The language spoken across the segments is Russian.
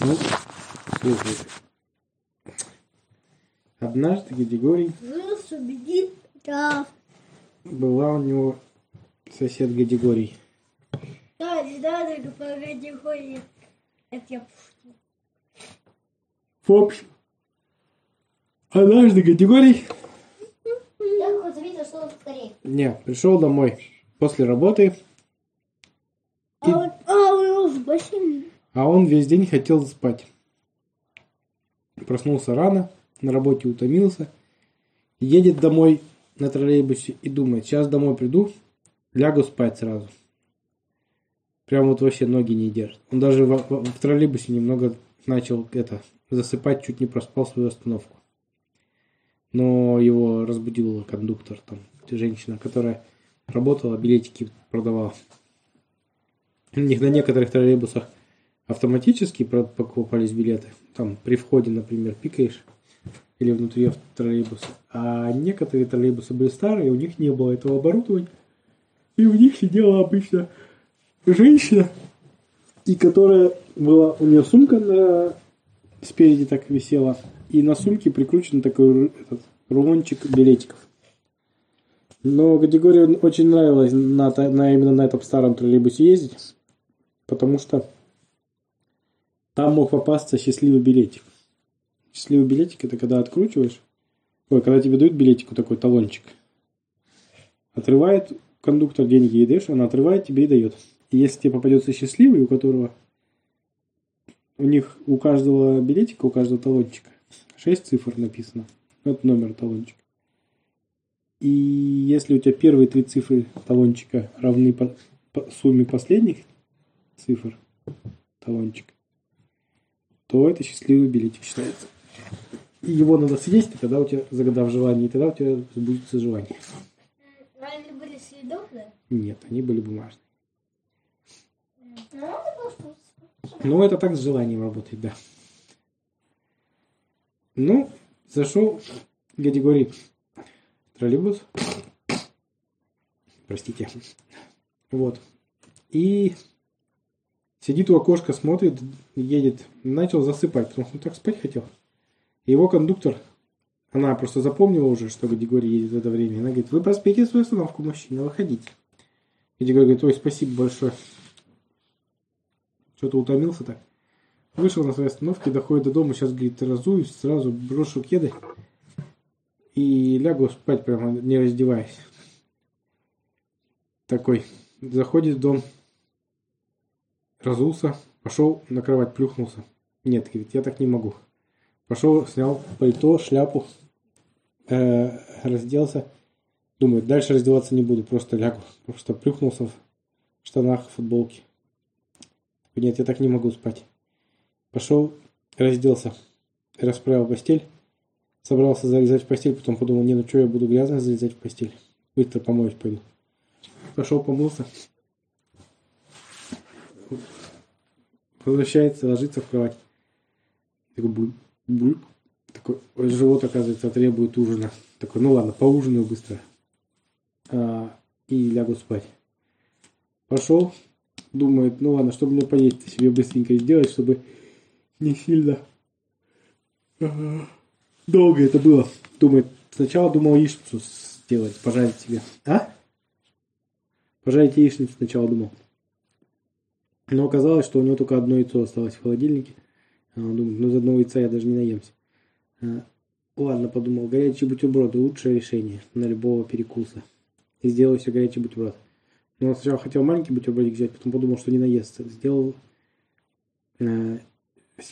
Ну, слушай. Однажды убедит. Да. была у него сосед Гадигорий. Да, не надо говорить ходит. Это я пошутил. В общем, однажды Гадигорий не, пришел домой после работы, А он, а у него с бассейном. А он весь день хотел спать. Проснулся рано, на работе утомился, едет домой на троллейбусе и думает, сейчас домой приду, лягу спать сразу. Прям вот вообще ноги не держит. Он даже в, в- в троллейбусе немного начал это засыпать, чуть не проспал свою остановку. Но его разбудил кондуктор, там, женщина, которая работала, билетики продавала. У них на некоторых троллейбусах автоматически покупались билеты. Там при входе, например, пикаешь или внутри троллейбуса. А некоторые троллейбусы были старые, у них не было этого оборудования. И у них сидела обычно женщина, и которая была, у нее сумка на, спереди так висела, и на сумке прикручен такой этот, рулончик билетиков. Но категория очень нравилась на, на именно на этом старом троллейбусе ездить, потому что там мог попасться счастливый билетик. Счастливый билетик это когда откручиваешь, ой, когда тебе дают билетику такой талончик, отрывает кондуктор деньги и даешь, она отрывает тебе и дает. И если тебе попадется счастливый, у которого у них у каждого билетика, у каждого талончика 6 цифр написано. Это номер талончика. И если у тебя первые три цифры талончика равны по, по сумме последних цифр талончика, то это счастливый билетик считается. И его надо съесть, и тогда у тебя, загадав желание, и тогда у тебя сбудется желание. А они были съедобные? Нет, они были бумажные. Ну, Ну, это так с желанием работает, да. Ну, зашел Гадигорий в троллейбус. Простите. Вот. И сидит у окошка, смотрит, едет. Начал засыпать, потому что он так спать хотел. И его кондуктор, она просто запомнила уже, что Гадигорий едет в это время. Она говорит, вы проспите свою остановку, мужчина, выходите. Гадигорий говорит, ой, спасибо большое. Что-то утомился так. Вышел на своей остановке, доходит до дома, сейчас, говорит, разуюсь, сразу брошу кеды и лягу спать прямо, не раздеваясь. Такой. Заходит в дом, разулся, пошел на кровать, плюхнулся. Нет, говорит, я так не могу. Пошел, снял пальто, шляпу, э, разделся. Думаю, дальше раздеваться не буду, просто лягу. Просто плюхнулся в штанах, в футболке. Нет, я так не могу спать. Пошел, разделся, расправил постель, собрался залезать в постель, потом подумал, не, ну что я буду грязно залезать в постель. Быстро помоюсь пойду. Пошел, помылся. Возвращается, ложится в кровать. Такой буль, буль. Такой, ой, живот, оказывается, требует ужина. Такой, ну ладно, поужинаю быстро. А, и лягу спать. Пошел, думает, ну ладно, чтобы мне поесть себе быстренько сделать, чтобы не сильно ага, долго это было. Думает, сначала думал яичницу сделать, пожарить себе. А? Пожарить яичницу сначала думал. Но оказалось, что у него только одно яйцо осталось в холодильнике. А он думает, ну из одного яйца я даже не наемся. А, ладно, подумал, горячие бутерброды лучшее решение на любого перекуса. И сделал себе горячий бутерброд. Но он сначала хотел маленький бутербродик взять, потом подумал, что не наестся. Сделал э,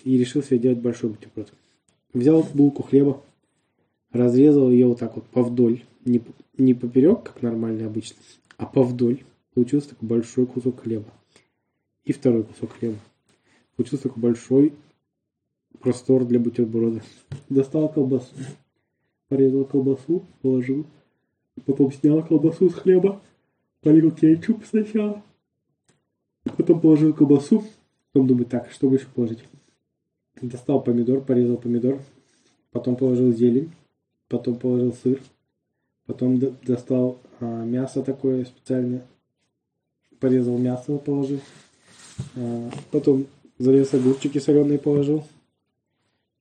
и решил себе делать большой бутерброд. Взял булку хлеба, разрезал ее вот так вот повдоль. Не, не поперек, как нормально обычно, а повдоль. Получился такой большой кусок хлеба. И второй кусок хлеба. Получился такой большой простор для бутерброда. Достал колбасу. Порезал колбасу, положил. Потом снял колбасу с хлеба. Полил кетчуп сначала. Потом положил колбасу. Потом думаю, так, что бы еще положить? Достал помидор, порезал помидор. Потом положил зелень. Потом положил сыр. Потом достал а, мясо такое специальное. Порезал мясо, положил. А, потом Залез огурчики соленые положил.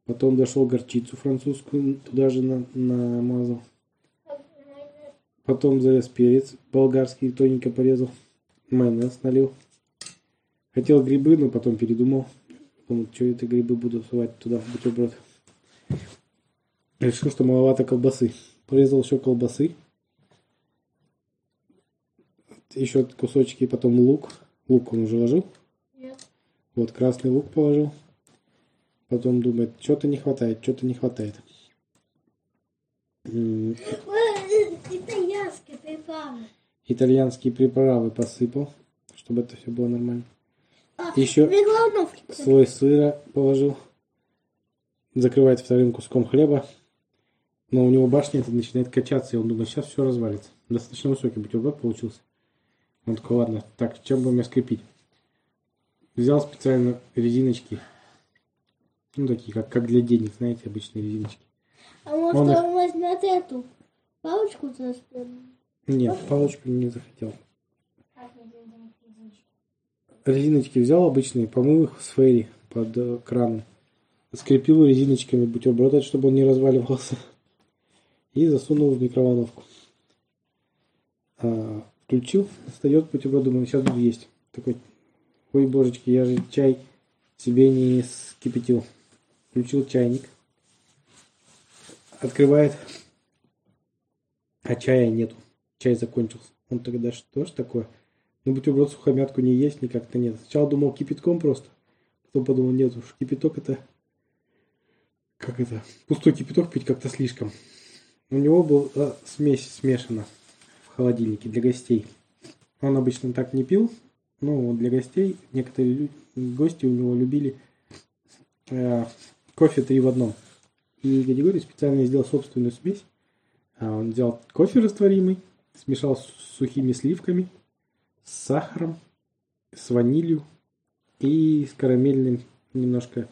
Потом дошел горчицу французскую, туда же на, намазал. Потом залез перец болгарский, тоненько порезал. Майонез налил. Хотел грибы, но потом передумал. Думал, что это грибы буду сувать туда в бутерброд. Решил, что маловато колбасы. Порезал еще колбасы. Еще кусочки, потом лук. Лук он уже ложил. Вот красный лук положил. Потом думает, что-то не хватает, что-то не хватает. Итальянские приправы. Итальянские приправы посыпал, чтобы это все было нормально. А, Еще слой сыра положил. Закрывает вторым куском хлеба. Но у него башня это начинает качаться, и он думает, сейчас все развалится. Достаточно высокий бутерброд получился. Он такой, ладно, так, чем бы мне скрепить? Взял специально резиночки. Ну, такие, как, как для денег, знаете, обычные резиночки. А может, Он их- он возьмет эту палочку? Нет, палочку не захотел. Резиночки взял обычные, помыл их с фейри под э, краном. Скрепил резиночками бутерброд, чтобы он не разваливался. И засунул в микроволновку. А, включил, встает бутерброд, думаю, сейчас буду есть. Такой, ой, божечки, я же чай себе не скипятил. Включил чайник. Открывает. А чая нету. Чай закончился. Он тогда что ж такое? Ну, бутерброд сухомятку не есть никак-то нет. Сначала думал кипятком просто. Потом подумал, нет уж, кипяток это... Как это? Пустой кипяток пить как-то слишком. У него была смесь смешана в холодильнике для гостей. Он обычно так не пил. Ну, для гостей некоторые гости у него любили э, кофе три в одном. И Григорий специально сделал собственную смесь. А, Он взял кофе растворимый, смешал с сухими сливками, с сахаром, с ванилью и с карамельным немножко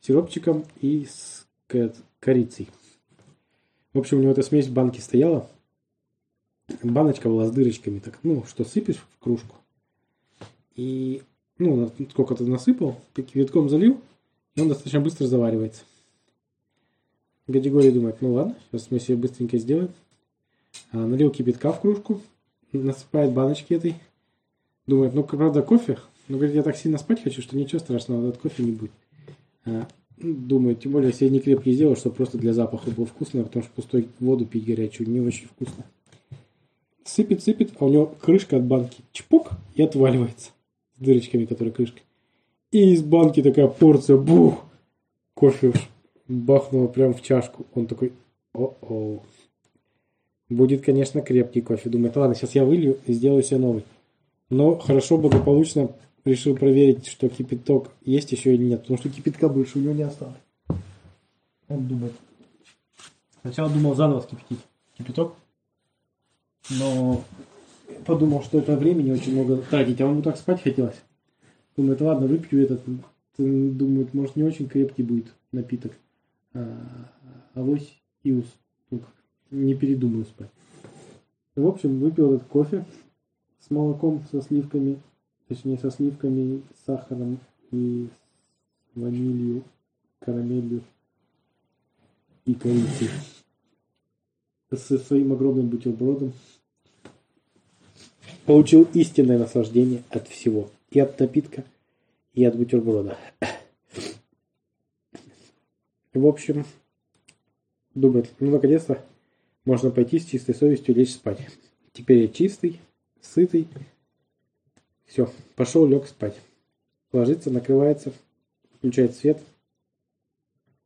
сиропчиком и с ко- корицей. В общем, у него эта смесь в банке стояла. Баночка была с дырочками, так, ну, что сыпешь в кружку. И, ну, на- сколько ты насыпал, кипятком залил, и он достаточно быстро заваривается. Гадигорий думает, ну ладно, сейчас мы себе быстренько сделаем. А, налил кипятка в кружку, насыпает баночки этой. Думает, ну, правда, кофе. Но, говорит, я так сильно спать хочу, что ничего страшного, от кофе не будет. А, ну, думает, тем более, если я не крепкий сделал, чтобы просто для запаха было вкусно, потому что пустой воду пить горячую не очень вкусно. Сыпет, сыпет, а у него крышка от банки чпок и отваливается. С дырочками, которые крышка. И из банки такая порция, бух! Кофе бахнуло прям в чашку. Он такой, о-о. Будет, конечно, крепкий кофе. Думает, ладно, сейчас я вылью и сделаю себе новый. Но хорошо, благополучно решил проверить, что кипяток есть еще или нет. Потому что кипятка больше у него не осталось. Он думает. Сначала думал заново скипятить кипяток. Но подумал, что это времени очень много тратить, а ему так спать хотелось. Думает, ладно, выпью этот. Думает, может, не очень крепкий будет напиток. А, авось и ус. Не передумаю спать. В общем, выпил этот кофе с молоком, со сливками, точнее, со сливками, с сахаром и с ванилью, карамелью и корицей. Со своим огромным бутербродом. Получил истинное наслаждение от всего. И от напитка, и от бутерброда. В общем, думает, ну, наконец-то можно пойти с чистой совестью лечь спать. Теперь я чистый, сытый. Все, пошел, лег спать. Ложится, накрывается, включает свет.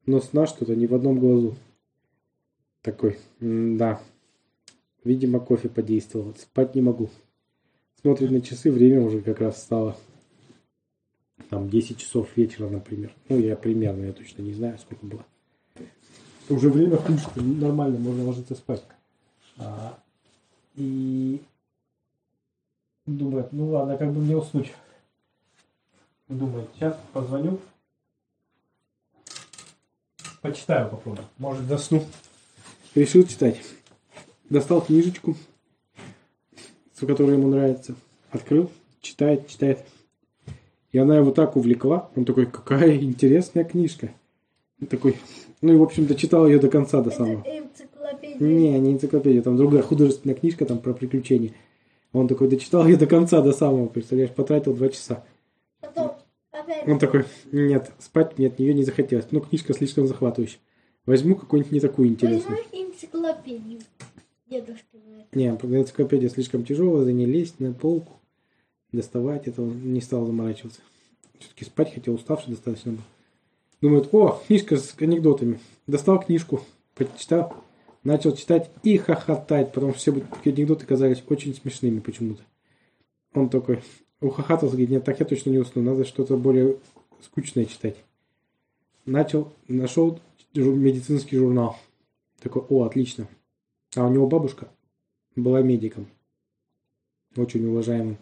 Но сна что-то не в одном глазу. Такой, да. Видимо, кофе подействовал. Спать не могу. Смотрит на часы, время уже как раз стало. Там 10 часов вечера, например. Ну, я примерно, я точно не знаю, сколько было. Уже время хуже, нормально, можно ложиться спать. А, и думает, ну ладно, как бы мне уснуть. Думает, сейчас позвоню. Почитаю попробую. Может, засну. Решил читать. Достал книжечку, которая ему нравится. Открыл, читает, читает. И она его так увлекла. Он такой, какая интересная книжка. Он такой, ну и, в общем, дочитал ее до конца, до самого. Энциклопедия. Не, не энциклопедия, там другая художественная книжка там про приключения. Он такой дочитал ее до конца, до самого, представляешь, потратил два часа. Потом опять. Он такой, нет, спать мне от нее не захотелось. Ну, книжка слишком захватывающая. Возьму какую-нибудь не такую интересную. Возьму энциклопедию. Дедушка говорит. Не, энциклопедия слишком тяжелая, за ней лезть на полку, доставать, это он не стал заморачиваться. Все-таки спать хотел, уставший достаточно был. Думает, о, книжка с анекдотами. Достал книжку, почитал, начал читать и хохотать, потому что все анекдоты казались очень смешными почему-то. Он такой ухахатался, говорит, нет, так я точно не усну, надо что-то более скучное читать. Начал, нашел медицинский журнал. Такой, о, отлично. А у него бабушка была медиком, очень уважаемым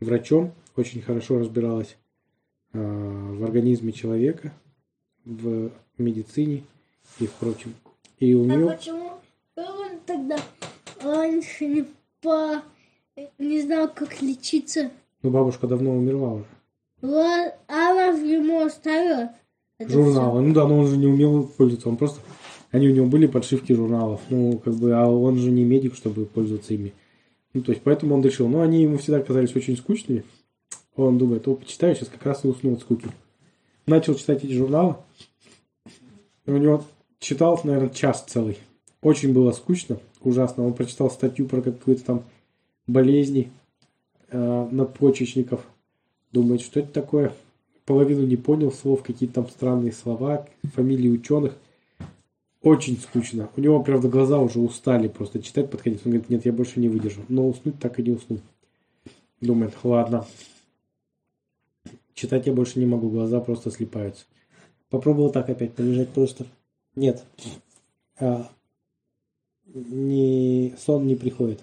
врачом, очень хорошо разбиралась э, в организме человека, в медицине и в прочем. И у А нее... почему он тогда раньше не по... не знал, как лечиться? Ну, бабушка давно умерла уже. Ла- А она же ему оставила. Журналы. Ну да, но он же не умел пользоваться. Он просто... Они у него были подшивки журналов. Ну, как бы, а он же не медик, чтобы пользоваться ими. Ну, то есть, поэтому он решил. Но они ему всегда казались очень скучными. Он думает, о, почитаю, сейчас как раз и усну от скуки. Начал читать эти журналы. И у него читал, наверное, час целый. Очень было скучно, ужасно. Он прочитал статью про какую-то там болезни э, надпочечников. Думает, что это такое. Половину не понял слов, какие-то там странные слова, фамилии ученых. Очень скучно. У него, правда, глаза уже устали просто читать под конец. Он говорит, нет, я больше не выдержу. Но уснуть так и не уснул. Думает, ладно. Читать я больше не могу, глаза просто слипаются. Попробовал так опять полежать просто. Нет. А, не, сон не приходит.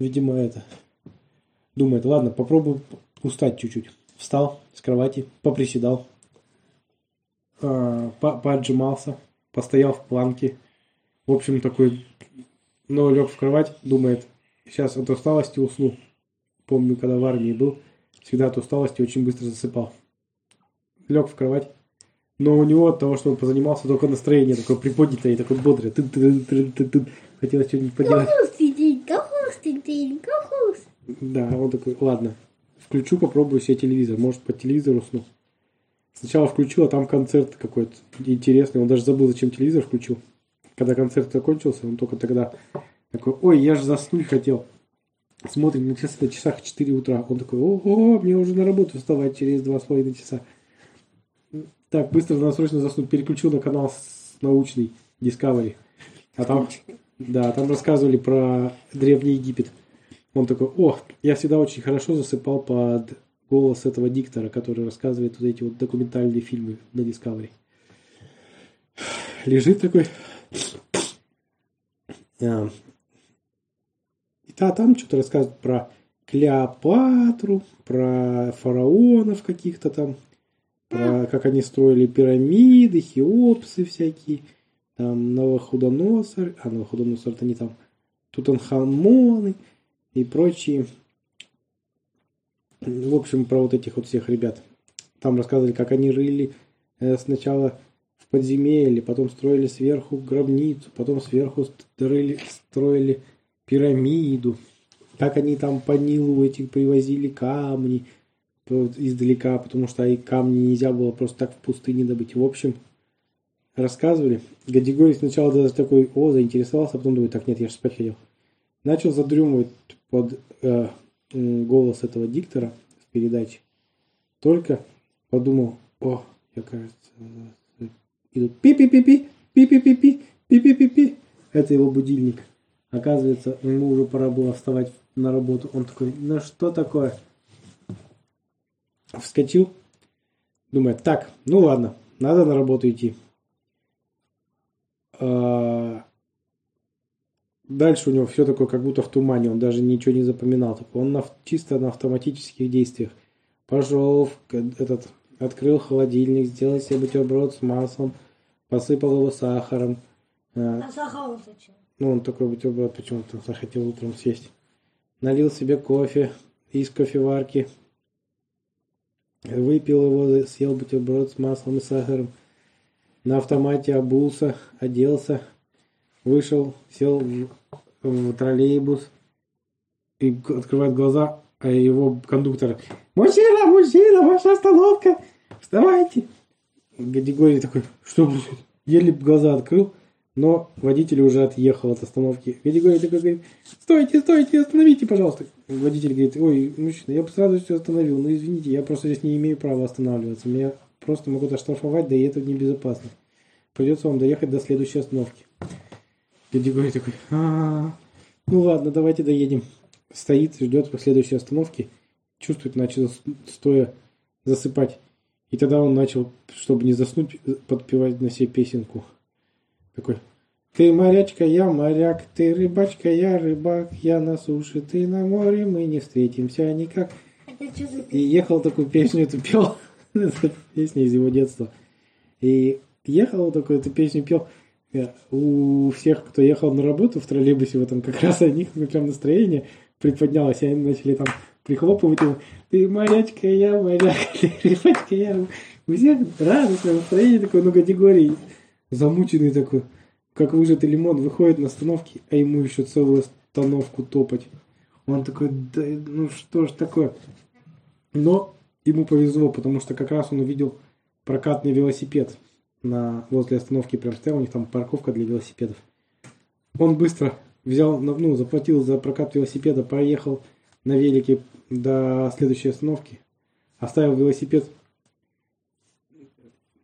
Видимо, это. Думает, ладно, попробую устать чуть-чуть. Встал с кровати, поприседал, а, по- поотжимался, постоял в планке. В общем, такой, но лег в кровать, думает, сейчас от усталости усну. Помню, когда в армии был, всегда от усталости очень быстро засыпал. Лег в кровать, но у него от того, что он позанимался, только настроение такое приподнятое и такое бодрое. Тын-тын-тын-тын-тын. Хотелось что-нибудь поделать. Кахустенька, кахустенька, кахуст. Да, он такой, ладно, включу, попробую себе телевизор. Может, по телевизору усну. Сначала включил, а там концерт какой-то интересный. Он даже забыл, зачем телевизор включил. Когда концерт закончился, он только тогда такой, ой, я же заснуть хотел. Смотрим на часы, на часах 4 утра. Он такой, ого, мне уже на работу вставать через два с половиной часа. Так, быстро надо срочно заснуть. Переключил на канал научный Discovery. А там, да, там рассказывали про Древний Египет. Он такой, о, я всегда очень хорошо засыпал под голос этого диктора, который рассказывает вот эти вот документальные фильмы на Discovery. Лежит такой. А, И да, там что-то рассказывают про Клеопатру, про фараонов каких-то там, про как они строили пирамиды, хеопсы всякие, там Новохудоносор, а Новохудоносор это не там, Тутанхамоны и прочие. В общем, про вот этих вот всех ребят. Там рассказывали, как они рыли э, сначала в подземелье, потом строили сверху гробницу, потом сверху строили, строили пирамиду. Как они там по Нилу эти привозили камни издалека, потому что и камни нельзя было просто так в пустыне добыть. В общем, рассказывали. Гадигорий сначала даже такой, о, заинтересовался, а потом думает, так, нет, я же спать хотел. Начал задремывать под э, голос этого диктора в передаче. Только подумал, о, я, кажется, э, идут пи-пи-пи-пи, пи-пи-пи-пи, пи-пи-пи-пи. Это его будильник. Оказывается, ему уже пора было вставать на работу. Он такой, ну что такое? Вскочил, думает, так, ну ладно, надо на работу идти. А, Дальше у него все такое, как будто в тумане, он даже ничего не запоминал. Он на, чисто на автоматических действиях. Пошел, в этот, открыл холодильник, сделал себе бутерброд с маслом, посыпал его сахаром. А, А сахар зачем? ну, он такой бутерброд почему-то захотел утром съесть. Налил себе кофе из кофеварки. выпил его, съел бутерброд с маслом и сахаром, на автомате обулся, оделся, вышел, сел в, в троллейбус и открывает глаза, а его кондуктор «Мужчина, мужчина, ваша остановка! Вставайте!» Гадигорий такой «Что происходит?» Еле глаза открыл, но водитель уже отъехал от остановки. Гадигорий такой говорит «Стойте, стойте, остановите, пожалуйста!» Водитель говорит «Ой, мужчина, я бы с радостью остановил, но извините, я просто здесь не имею права останавливаться. Меня просто могут оштрафовать, да и это небезопасно. Придется вам доехать до следующей остановки». Гадигорий такой «А, ну ладно, давайте доедем». Стоит, ждет по следующей остановке, чувствует, начал стоя засыпать. И тогда он начал, чтобы не заснуть, подпевать на себе песенку. Такой ты морячка, я моряк, ты рыбачка, я рыбак, я на суше, ты на море, мы не встретимся никак. И ехал такую песню, эту пел. Песня из его детства. И ехал такой, эту песню пел. У всех, кто ехал на работу в троллейбусе, в этом как раз у них прям настроение приподнялось. И они начали там прихлопывать ему. Ты морячка, я моряк, ты рыбачка, я рыбак». У всех радостное настроение такое, ну, категории. Замученный такой, как выжатый лимон, выходит на остановке, а ему еще целую остановку топать. Он такой, да ну что ж такое. Но ему повезло, потому что как раз он увидел прокатный велосипед на, возле остановки, прям стоял, у них там парковка для велосипедов. Он быстро взял, ну, заплатил за прокат велосипеда, проехал на велике до следующей остановки, оставил велосипед,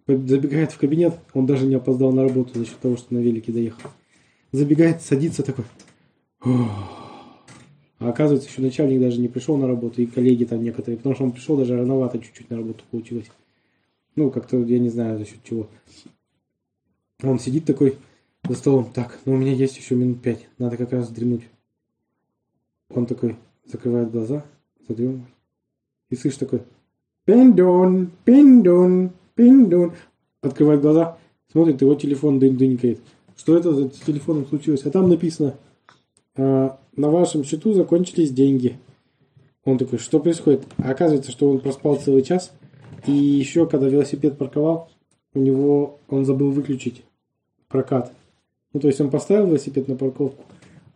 забегает в кабинет, он даже не опоздал на работу за счет того, что на велике доехал. Забегает, садится такой. А оказывается, еще начальник даже не пришел на работу, и коллеги там некоторые, потому что он пришел даже рановато чуть-чуть на работу получилось. Ну, как-то, я не знаю, за счет чего. Он сидит такой за столом, так, ну у меня есть еще минут пять, надо как раз вздремнуть. Он такой закрывает глаза, задремывает. И слышишь такой, пиндон, пиндон, пиндон. Открывает глаза, смотрит, его телефон дынькает. Что это за телефоном случилось? А там написано, «А, на вашем счету закончились деньги. Он такой, что происходит? А оказывается, что он проспал целый час. И еще, когда велосипед парковал, у него он забыл выключить прокат. Ну, то есть он поставил велосипед на парковку,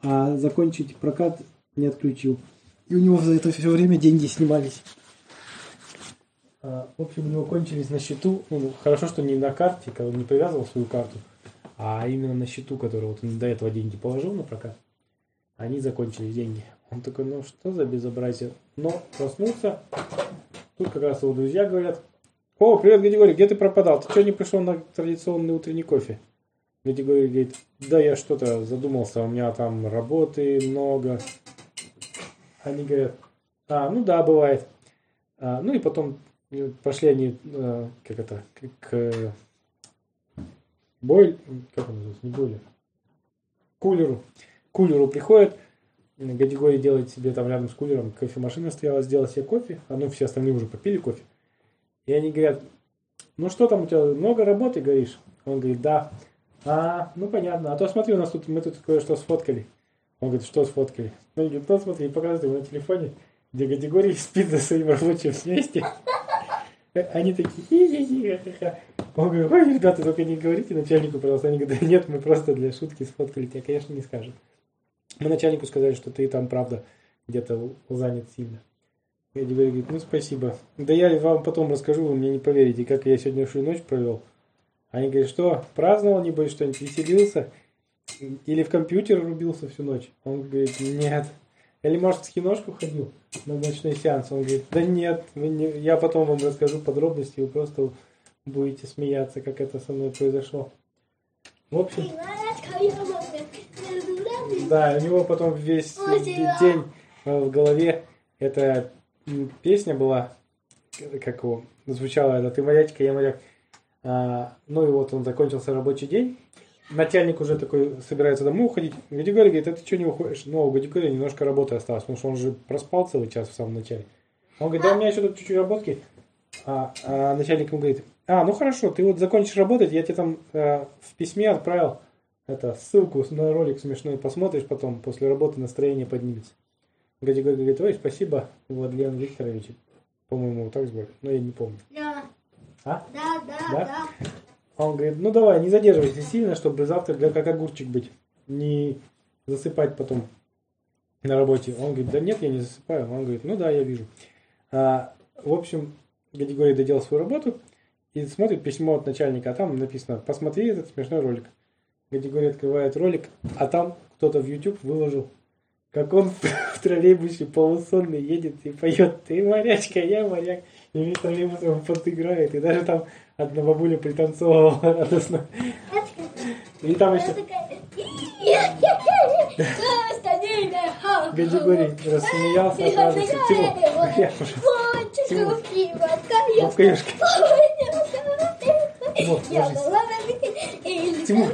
а закончить прокат не отключил. И у него за это все время деньги снимались. А, В общем, у него кончились на счету. Ну, хорошо, что не на карте, когда он не привязывал свою карту, а именно на счету, который вот он до этого деньги положил на прокат. Они закончились деньги. Он такой, ну что за безобразие? Но проснулся. Тут как раз его друзья говорят, о, привет, Гадигорий, где ты пропадал? Ты что не пришел на традиционный утренний кофе? Гадигорий говорит, да я что-то задумался, у меня там работы много. Они говорят, а, ну да, бывает. А, ну и потом э, пошли они, э, как это, к, к бойль, как он называется, не бойлер, кулеру. К кулеру приходят, Гадигорий делает себе там рядом с кулером, кофемашина стояла, сделал себе кофе, а ну все остальные уже попили кофе. И они говорят, ну что там у тебя, много работы, говоришь? Он говорит, да. А, ну понятно. А то смотри, у нас тут, мы тут кое-что сфоткали. Он говорит, что сфоткали? Они говорят, ну смотри, показывает ему на телефоне, где категории спит за своим рабочим месте. Они такие, хи-хи-хи-ха-ха. Он говорит, ой, ребята, только не говорите начальнику, пожалуйста. Они говорят, нет, мы просто для шутки сфоткали тебя, конечно, не скажем. Мы начальнику сказали, что ты там, правда, где-то занят сильно. Я говорю, ну спасибо. Да я вам потом расскажу, вы мне не поверите, как я сегодняшнюю ночь провел. Они говорят, что, праздновал, небось, что-нибудь, веселился? Или в компьютер рубился всю ночь? Он говорит, нет. Или, может, в киношку ходил на ночной сеанс? Он говорит, да нет, не... я потом вам расскажу подробности, вы просто будете смеяться, как это со мной произошло. В общем, да, у него потом весь день э, в голове эта песня была, как его, звучала это «Ты морячка, я моряк». А, ну и вот он закончился рабочий день. Начальник уже такой собирается домой уходить. Гадигорий говорит, а ты что не уходишь? Ну, у Гадигория немножко работы осталось, потому что он же проспал целый час в самом начале. Он говорит, да у меня еще тут чуть-чуть работки. А, а начальник ему говорит, а, ну хорошо, ты вот закончишь работать, я тебе там э, в письме отправил это, ссылку на ролик смешной, посмотришь потом, после работы настроение поднимется. Гадигорий говорит, ой, спасибо, Владлен Викторович. По-моему, вот так звали. Но я не помню. Да. А? Да, да, Да? да. А он говорит, ну давай, не задерживайся сильно, чтобы завтра для как огурчик быть. Не засыпать потом на работе. Он говорит, да нет, я не засыпаю. Он говорит, ну да, я вижу. А, в общем, Гадигорий доделал свою работу и смотрит письмо от начальника, а там написано, посмотри этот смешной ролик. Гадигорий открывает ролик, а там кто-то в YouTube выложил, как он в троллейбусе полусонный едет и поет «Ты морячка, я моряк». И весь троллейбус ему подыграет. И даже там одна бабуля пританцовывала радостно. И там еще. Гадигорий рассмеялся от радости. Тимур, я уже. Тимур. Я ложись. Тимур,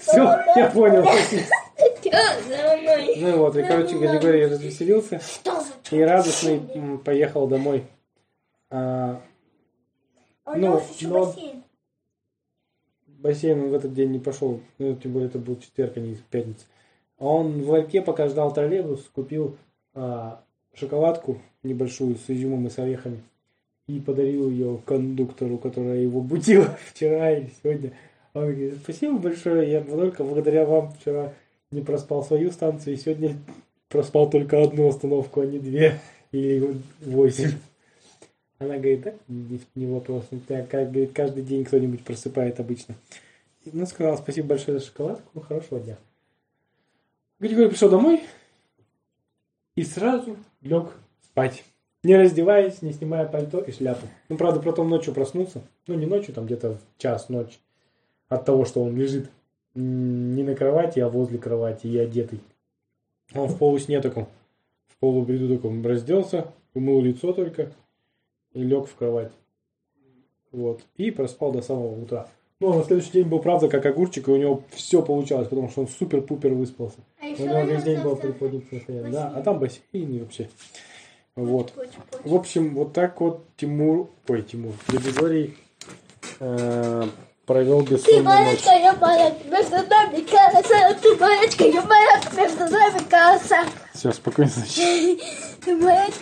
Все, я понял. Ну вот, и, короче, Гадигорий развеселился и радостный поехал домой. А, Ну, но- бассейн он в этот день не пошел, ну, тем более это был четверг, а не пятница. А он в ларьке, пока ждал троллейбус, купил а, шоколадку небольшую с изюмом и с орехами и подарил ее кондуктору, которая его будила вчера или сегодня. Он говорит, спасибо большое, я только благодаря вам вчера не проспал свою станцию, и сегодня проспал только одну остановку, а не две или восемь. Она говорит, да, не, не вопрос. У тебя, как, говорит, каждый день кто-нибудь просыпает обычно. И, Ну, сказала, спасибо большое за шоколадку, ну, хорошего дня. Григорий пришел домой и сразу лег спать. Не раздеваясь, не снимая пальто и шляпу. Ну, правда, потом ночью проснулся. Ну, не ночью, там где-то в час ночи. От того, что он лежит не на кровати, а возле кровати и одетый. Он в полусне таком, в полубреду таком разделся, умыл лицо только и лег в кровать. Вот. И проспал до самого утра. Ну, на следующий день был, правда, как огурчик, и у него все получалось, потому что он супер-пупер выспался. А У еще него весь день был приподнятый состояние. Да, а там бассейн и вообще. Вот. В общем, вот так вот Тимур, ой, Тимур, Григорий э, провел Ты бессонную ночь. морячка, я моряк, между нами колоса. Ты морячка, я моряк, между нами колоса. Все, спокойной ночи. Ты морячка,